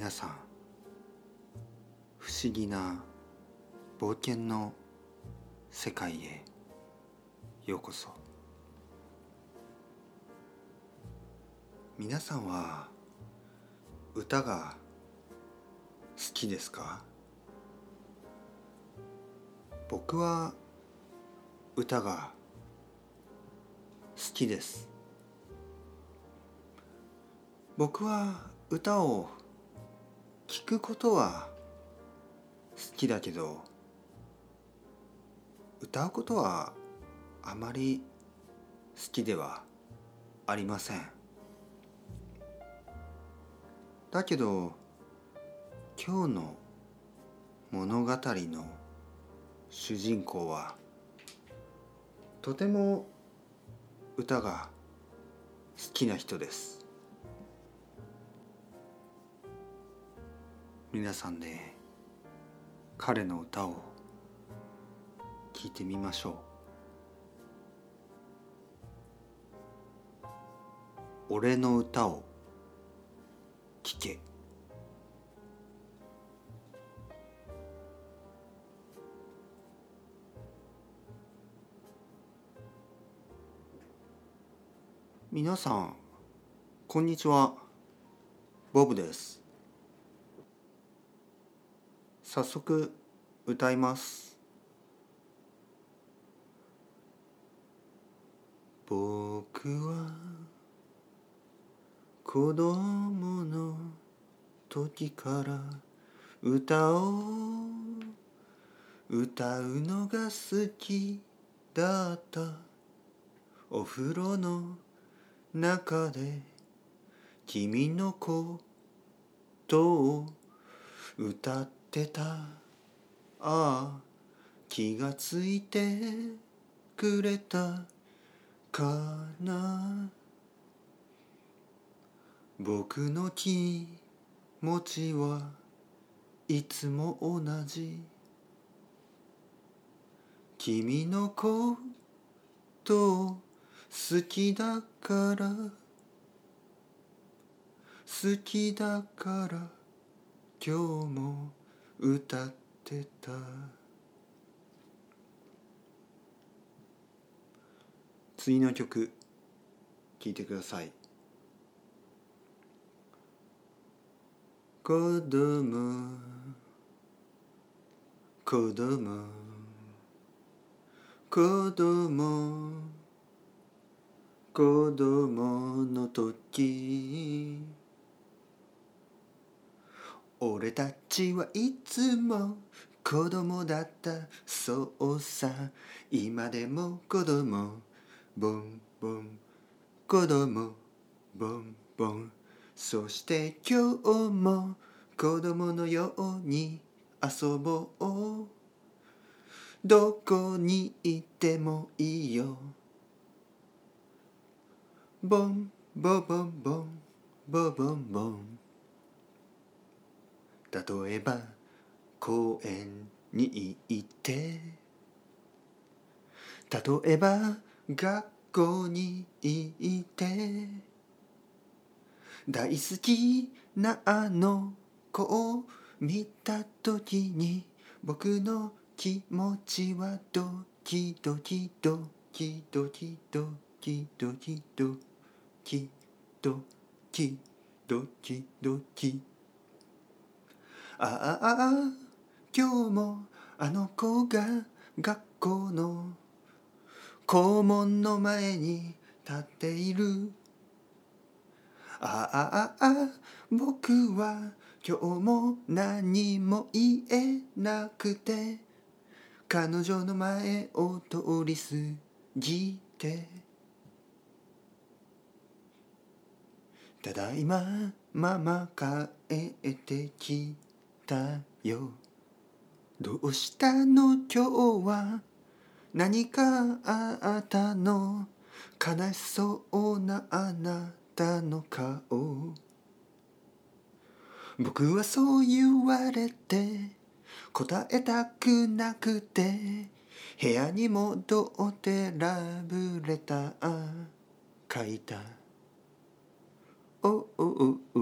皆さん不思議な冒険の世界へようこそ。皆さんは歌が好きですか？僕は歌が好きです。僕は歌を聴くことは好きだけど歌うことはあまり好きではありません。だけど今日の物語の主人公はとても歌が好きな人です。皆さんで彼の歌を聞いてみましょう。俺の歌を聞け。皆さんこんにちは。ボブです。早速歌います。僕は子供の時から歌を歌うのが好きだった。お風呂の中で君のことを歌ってた。ああ気がついてくれた。かな。僕の気持ちはいつも同じ。君のことを好きだから。好きだから。今日も。歌ってた。次の曲聴いてください。子供。子供。子供。子供の時。俺たちはいつも子供だった。そうさ。今でも子供。ボンボン。子供。ボンボン。そして今日も子供のように。遊ぼう。どこにいてもいいよ。ボンボボン。ボンボボンボン。例えば公園に行って。例えば学校に行って。大好きなあの子を見た時に僕の気持ちはドキドキドキドキドキドキドキドキドキドキ。ああ今日もあの子が学校の校門の前に立っている。ああああ僕は今日も何も言えなくて。彼女の前を通り過ぎて。ただいまママ帰ってきたよ。どうしたの？今日は。何かあったの？悲しそうなあなたの顔。僕はそう言われて答えたくなくて部屋に戻ってラブレター書いた。おおおお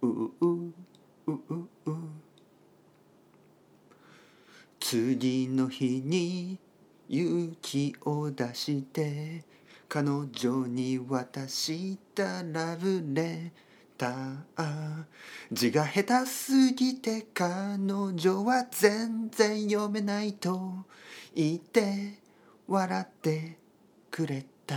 おお次の日に勇気を出して彼女に渡したラブレター。字が下手すぎて彼女は全然読めないと言って笑ってくれた。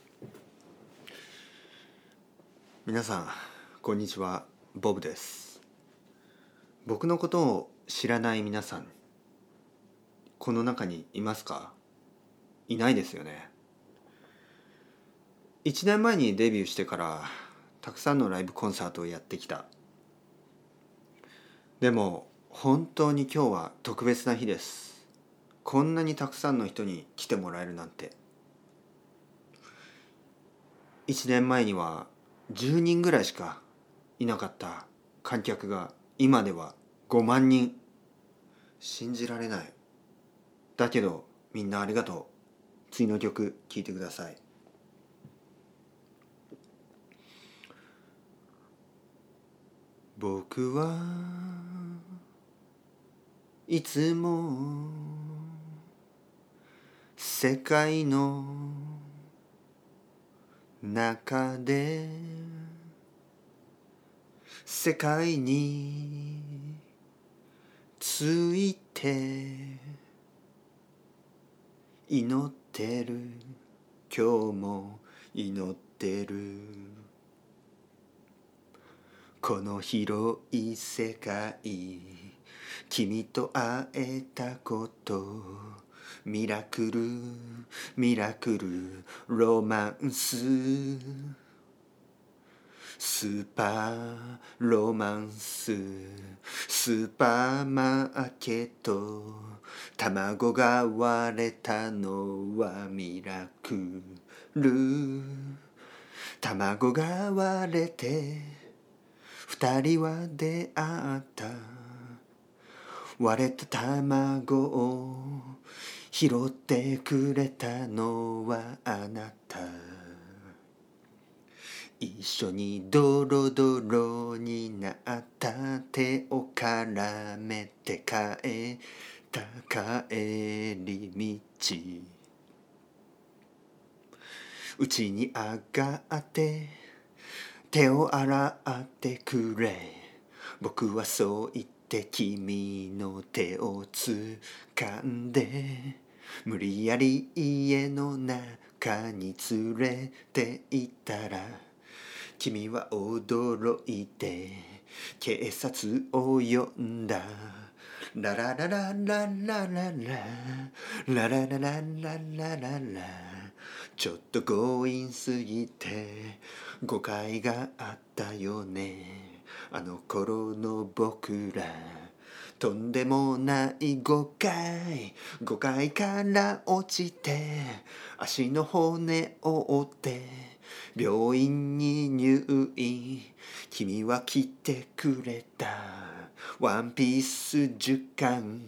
皆さんこんにちは。ボブです。僕のことを知らない皆さんこの中にいますか？いないですよね。1年前にデビューしてからたくさんのライブコンサートをやってきた。でも本当に今日は特別な日です。こんなにたくさんの人に来てもらえるなんて。1年前には10人ぐらいしかいなかった観客が今では5万人信じられない。だけどみんなありがとう。次の曲聴いてください。僕はいつも世界の中で世界について祈ってる。今日も祈ってる。この広い世界君と会えたこと。ミラクルミラクルロマンス。スーパーロマンス。スーパーマーケット。卵が割れたのはミラクル。卵が割れて二人は出会った。割れた卵を拾ってくれたのはあなた。一緒にドロドロになった手を絡めて帰った帰り道。うちに上がって手を洗ってくれ。僕はそう言って君の手をつかんで。無理やり家の中に連れて行ったら君は驚いて警察を呼んだ。ララララララララララララララララちょっと強引すぎて誤解があったよね。あの頃の僕ら。とんでもない誤解。誤解から落ちて足の骨を折って病院に入院。君は来てくれた。ワンピース10巻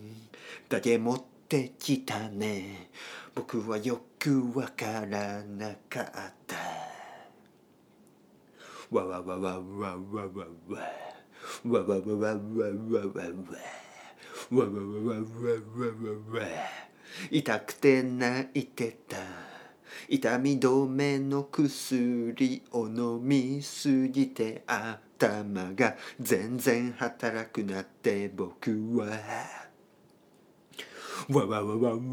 だけ持ってきたね。僕はよくわからなかった。わわわわわわわわ。わわわわわわわわ。わわわわわわわわわ。痛くて泣いてた。痛み止めの薬を飲みすぎて頭が全然働くなって僕は。わわわわわわわ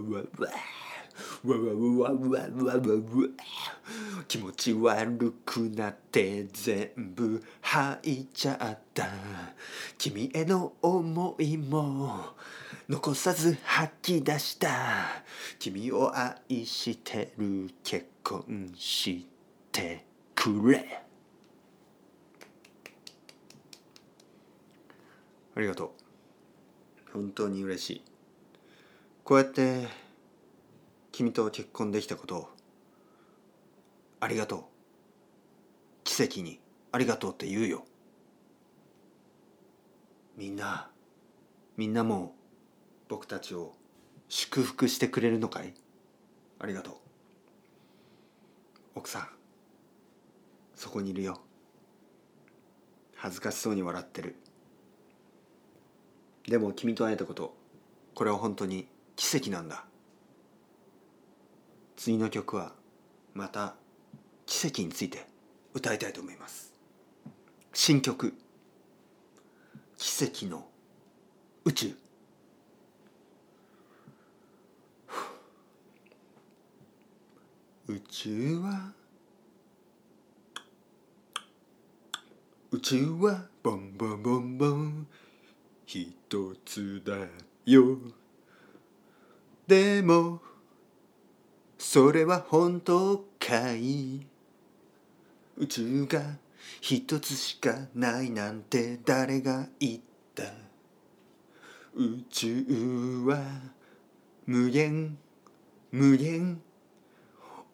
わわ。わわわわわわわ気持ち悪くなって全部吐いちゃった君への思いも残さず吐き出した君を愛してる結婚してくれありがとう本当に嬉しいこうやって君と結婚できたことをありがとう。奇跡にありがとうって言うよ。みんなみんなも僕たちを祝福してくれるのかい？ありがとう。奥さんそこにいるよ。恥ずかしそうに笑ってる。でも君と会えたことこれは本当に奇跡なんだ。次の曲はまた奇跡について歌いたいと思います。新曲「奇跡の宇宙」宇宙は。宇宙はボンボンボンボン。一つだよ。でもそれは本当かい？宇宙が一つしかないなんて誰が言った？宇宙は無限無限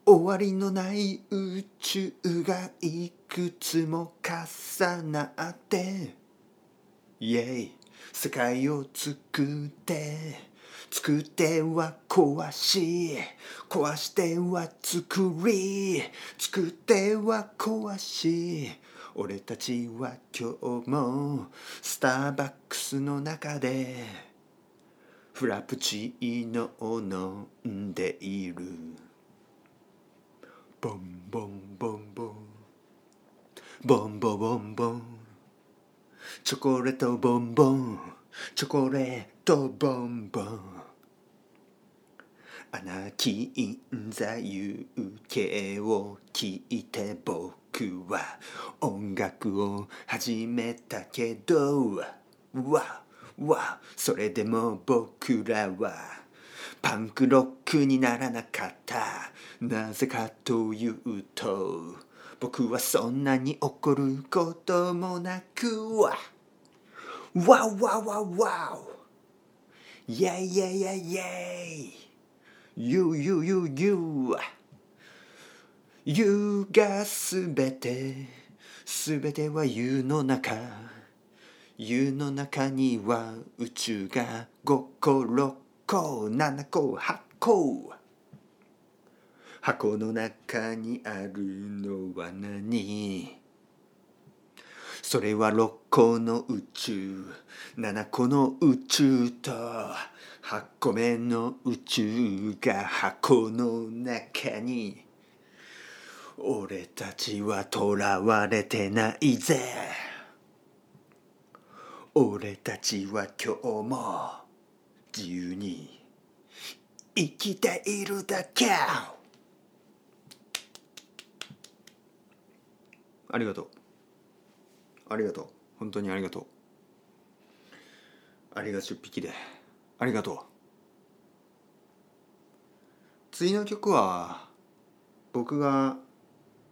終わりのない宇宙がいくつも重なってイエイ世界を作って。作っては壊し壊しては作り作っては壊し俺たちは今日もスターバックスの中でフラプチーノを飲んでいる。ボンボンボンボン。ボンボボンボン。チョコレートボンボン。チョコレートボンボンアナキン座遊形を聞いて僕は音楽を始めたけどわわそれでも僕らはパンクロックにならなかったなぜかというと僕はそんなに怒ることもなくわわわわわイェイイェイイェイイェイ You you you you. You がすべてすべては You の中 You の中には宇宙が5個6個7個8個箱の中にあるのは何それは6個の宇宙。7個の宇宙と8個目の宇宙が箱の中に。俺たちは囚われてないぜ。俺たちは今日も自由に生きているだけ。ありがとう。ありがとう。本当にありがとう。ありが10匹でありがとう。次の曲は僕が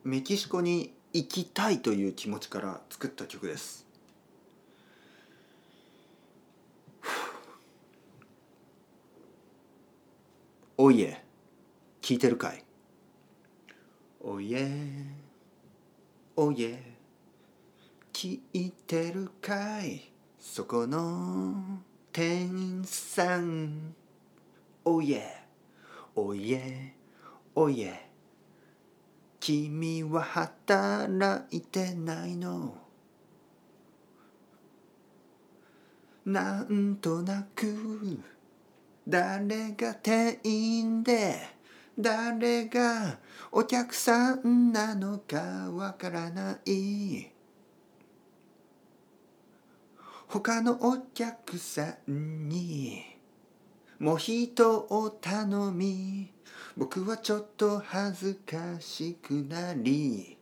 メキシコに行きたいという気持ちから作った曲です。おいえ聞いてるかい？おいえおいえ。聞いてるかい？そこの店員さん。おいえおいえおいえ君は働いてないの。なんとなく。誰が店員で？誰がお客さんなのかわからない。他のお客さんに。モヒートを頼み僕はちょっと恥ずかしくなり。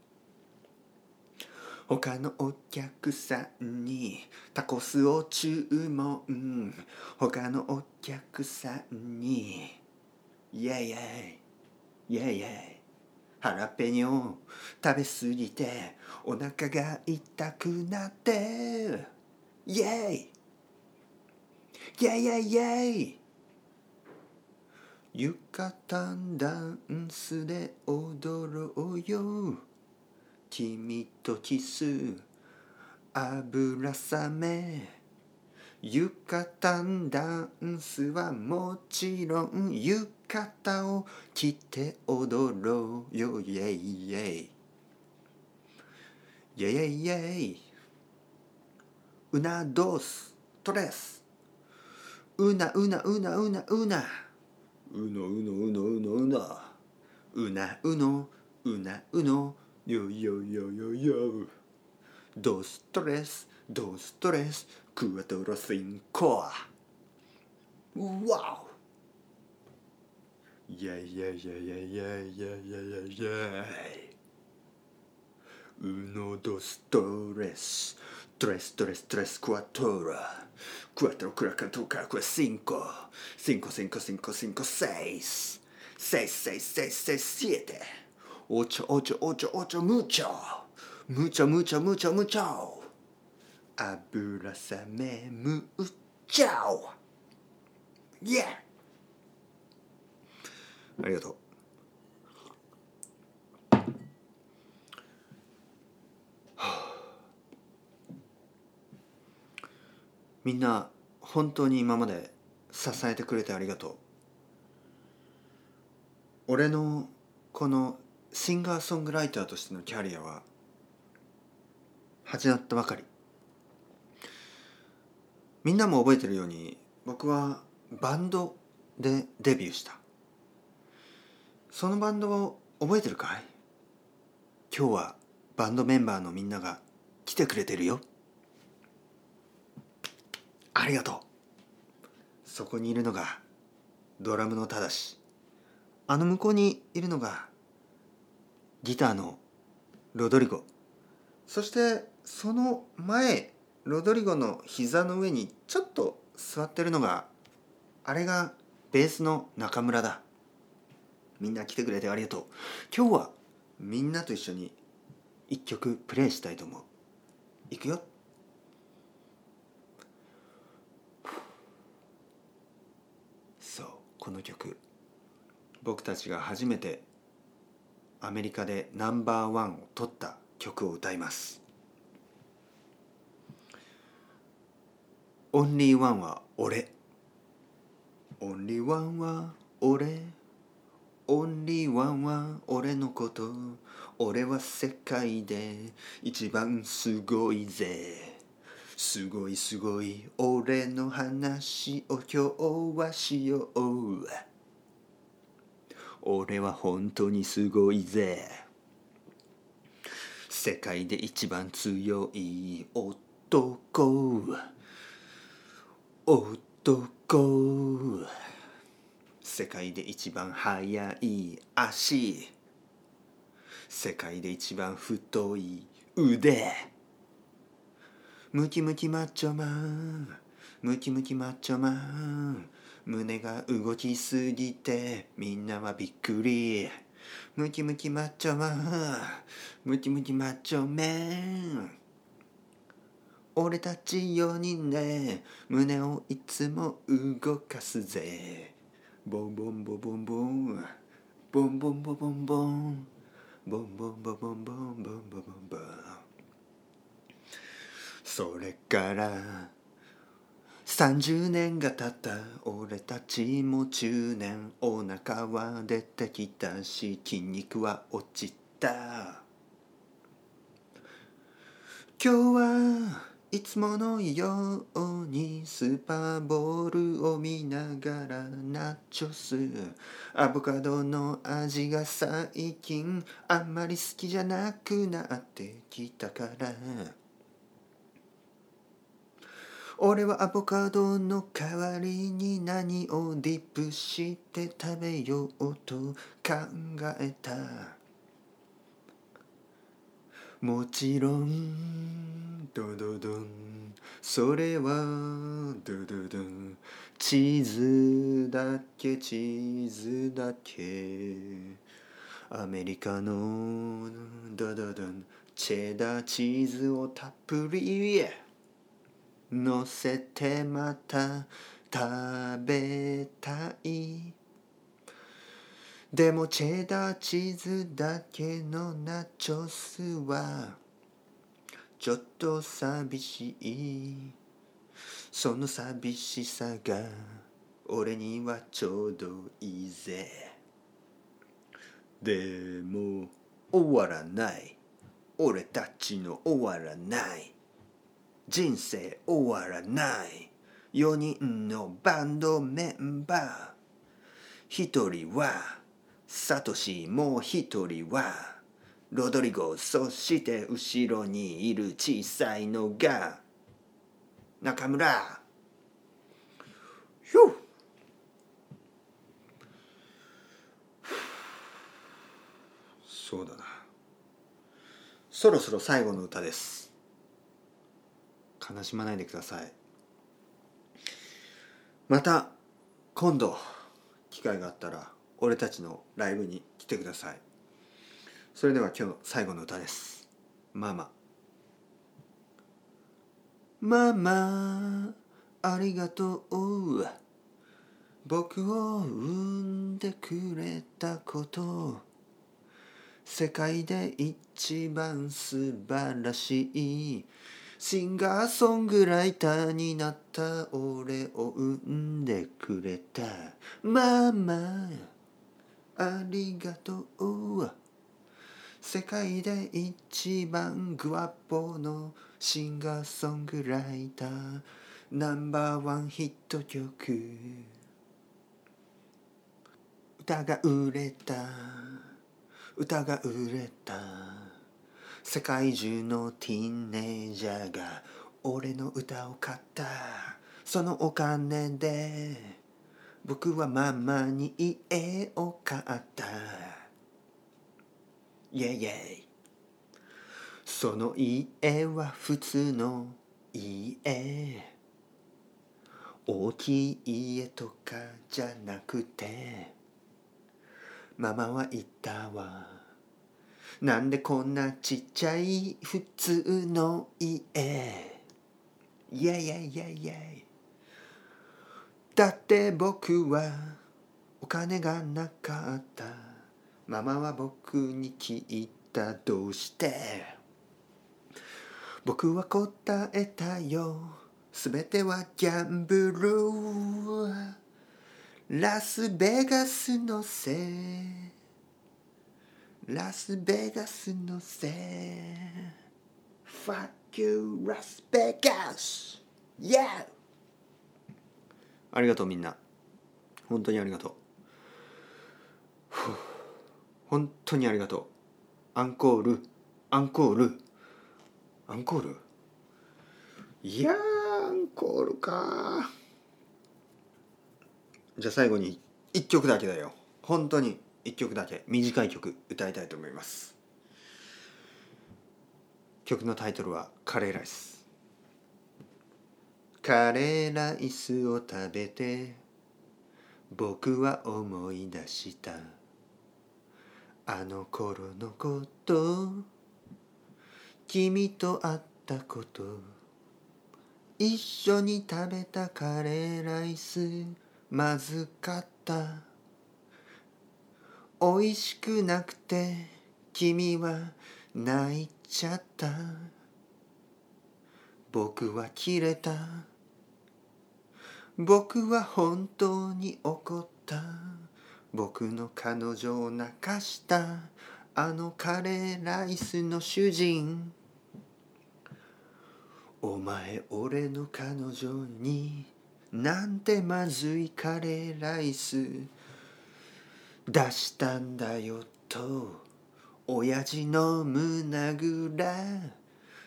他のお客さんにタコスを注文。他のお客さんにイェイイェイイェイイェイハラペニョ食べ過ぎてお腹が痛くなって。イェイイェイイェイイェイ浴衣ダンスで踊ろうよ君とキス油冷め浴衣ダンスはもちろん浴衣を着て踊ろうよイェイイェイイェイイェイイェイウナドストレスうなうなうなうなうなうのうのうのうのうのうなうのうなうのよよよよよド Tres, tres, tres, cuatro. Cuatro, cuatro, cuatro, cinco. Cinco, cinco, cinco, cinco, seis. Seis, seis, seis, seis, siete. Ocho, ocho, ocho, ocho, mucho. Mucho, mucho, mucho, mucho. Abura same mucho. Yeah! ありがとう。みんな本当に今まで支えてくれてありがとう。俺のこのシンガーソングライターとしてのキャリアは始まったばかり。みんなも覚えてるように僕はバンドでデビューした。そのバンドを覚えてるかい？今日はバンドメンバーのみんなが来てくれてるよ。ありがとう。そこにいるのがドラムのただし。あの向こうにいるのがギターのロドリゴ。そしてその前ロドリゴの膝の上にちょっと座ってるのがあれがベースの中村だ。みんな来てくれてありがとう。今日はみんなと一緒に一曲プレイしたいと思う。いくよ。この曲。僕たちが初めてアメリカでナンバーワンを取った曲を歌います「オンリーワンは俺」「オンリーワンは俺」「オンリーワンは俺のこと」「俺は世界で一番すごいぜ」すごいすごい俺の話を今日はしよう俺は本当にすごいぜ。世界で一番強い男。男。世界で一番速い足。世界で一番太い腕。ムキムキマッチョマン。ムキムキマッチョマン。胸が動きすぎてみんなはびっくり。ムキムキマッチョマン。ムキムキマッチョメン。俺たち4人で胸をいつも動かすぜ。ボンボンボボンボン。ボンボンボボンボン。ボンボンボボンボンボンボンボンボン。それから30年が経った。俺たちも中年お腹は出てきたし筋肉は落ちた。今日はいつものようにスーパーボールを見ながらナチョスアボカドの味が最近あんまり好きじゃなくなってきたから。俺はアボカドの代わりに何をディップして食べようと考えた。もちろんドドドン。それはドドドン。チーズだけチーズだけ。アメリカのドドドン。チェダーチーズをたっぷり。乗せてまた食べたい。でもチェダーチーズだけのナチョスはちょっと寂しい。その寂しさが俺にはちょうどいいぜ。でも終わらない。俺たちの終わらない。人生終わらない4人のバンドメンバー。一人はサトシもう一人はロドリゴそして後ろにいる小さいのが。中村。ひゅそうだな。そろそろ最後の歌です。悲しまないでください。また今度機会があったら俺たちのライブに来てください。それでは今日の最後の歌です。ママ。ママありがとう。僕を産んでくれたこと。世界で一番素晴らしい。シンガーソングライターになった俺を産んでくれた。ママありがとう。世界で一番グワッポのシンガーソングライターナンバーワンヒット曲。歌が売れた。歌が売れた。世界中のティーンネイジャーが俺の歌を買った。そのお金で僕はママに家を買った。イェイイェイ。その家は普通の家。大きい家とかじゃなくてママは言ったわ。なんでこんなちっちゃい普通の家？イェイイェイイェイイェイ。だって僕はお金がなかった。ママは僕に聞いた。どうして？僕は答えたよ。すべてはギャンブル。ラスベガスのせい。ラスベガスのせい Fuck you ラスベガス Yeah. ありがとうみんな。本当にありがとう。本当にありがとう。アンコール。アンコール。アンコール？いやアンコールかじゃあ最後に1曲だけだよ。本当に。1曲だけ短い曲歌いたいと思います。曲のタイトルは「カレーライス」カレーライスを食べて僕は思い出した。あの頃のこと君と会ったこと一緒に食べたカレーライスまずかった。美味しくなくて君は泣いちゃった。僕は切れた。僕は本当に怒った。僕の彼女を泣かした。あのカレーライスの主人。お前俺の彼女になんてまずいカレーライス。出したんだよと親父の胸ぐら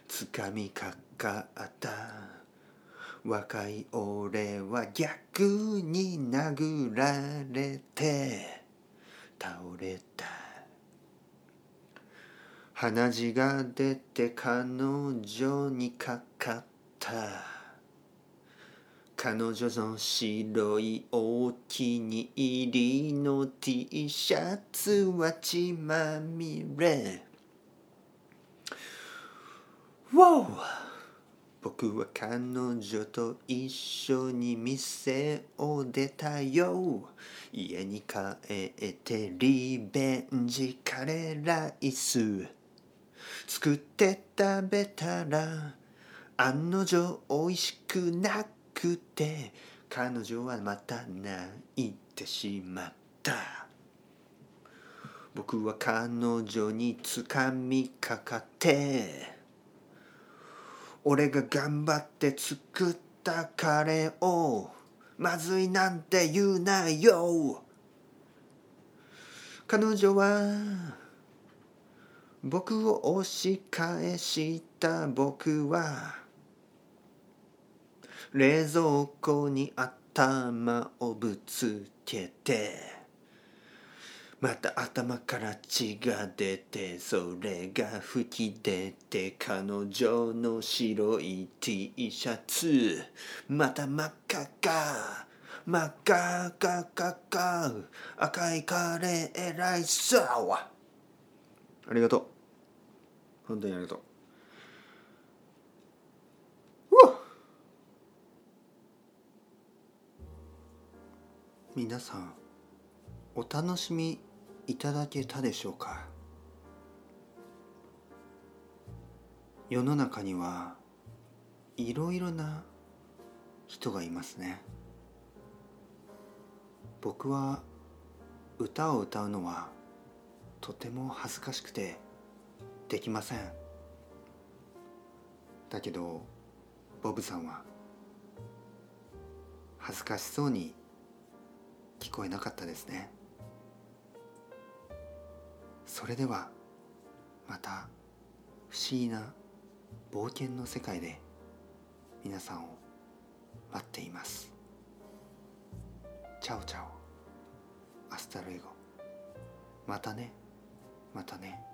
つかみかかった。若い俺は逆に殴られて倒れた。鼻血が出て彼女にかかった。彼女の白いお気に入りの T シャツは血まみれ。Wow! 僕は彼女と一緒に店を出たよ。家に帰ってリベンジカレーライス作って食べたら案の定美味しくなくて彼女はまた泣いてしまった。僕は彼女につかみかかって俺が頑張って作ったカレーをまずいなんて言うなよ。彼女は僕を押し返した。僕は冷蔵庫に頭をぶつけてまた頭から血が出てそれが吹き出て彼女の白い T シャツまた真っ赤か真っ赤かかか赤いカレーライスありがとう。本当にありがとう。皆さんお楽しみいただけたでしょうか？世の中にはいろいろな人がいますね。僕は歌を歌うのはとても恥ずかしくてできません。だけどボブさんは恥ずかしそうに聞こえなかったですね。それではまた不思議な冒険の世界で皆さんを待っています。 Chao chao。Hasta luego。またね。またね。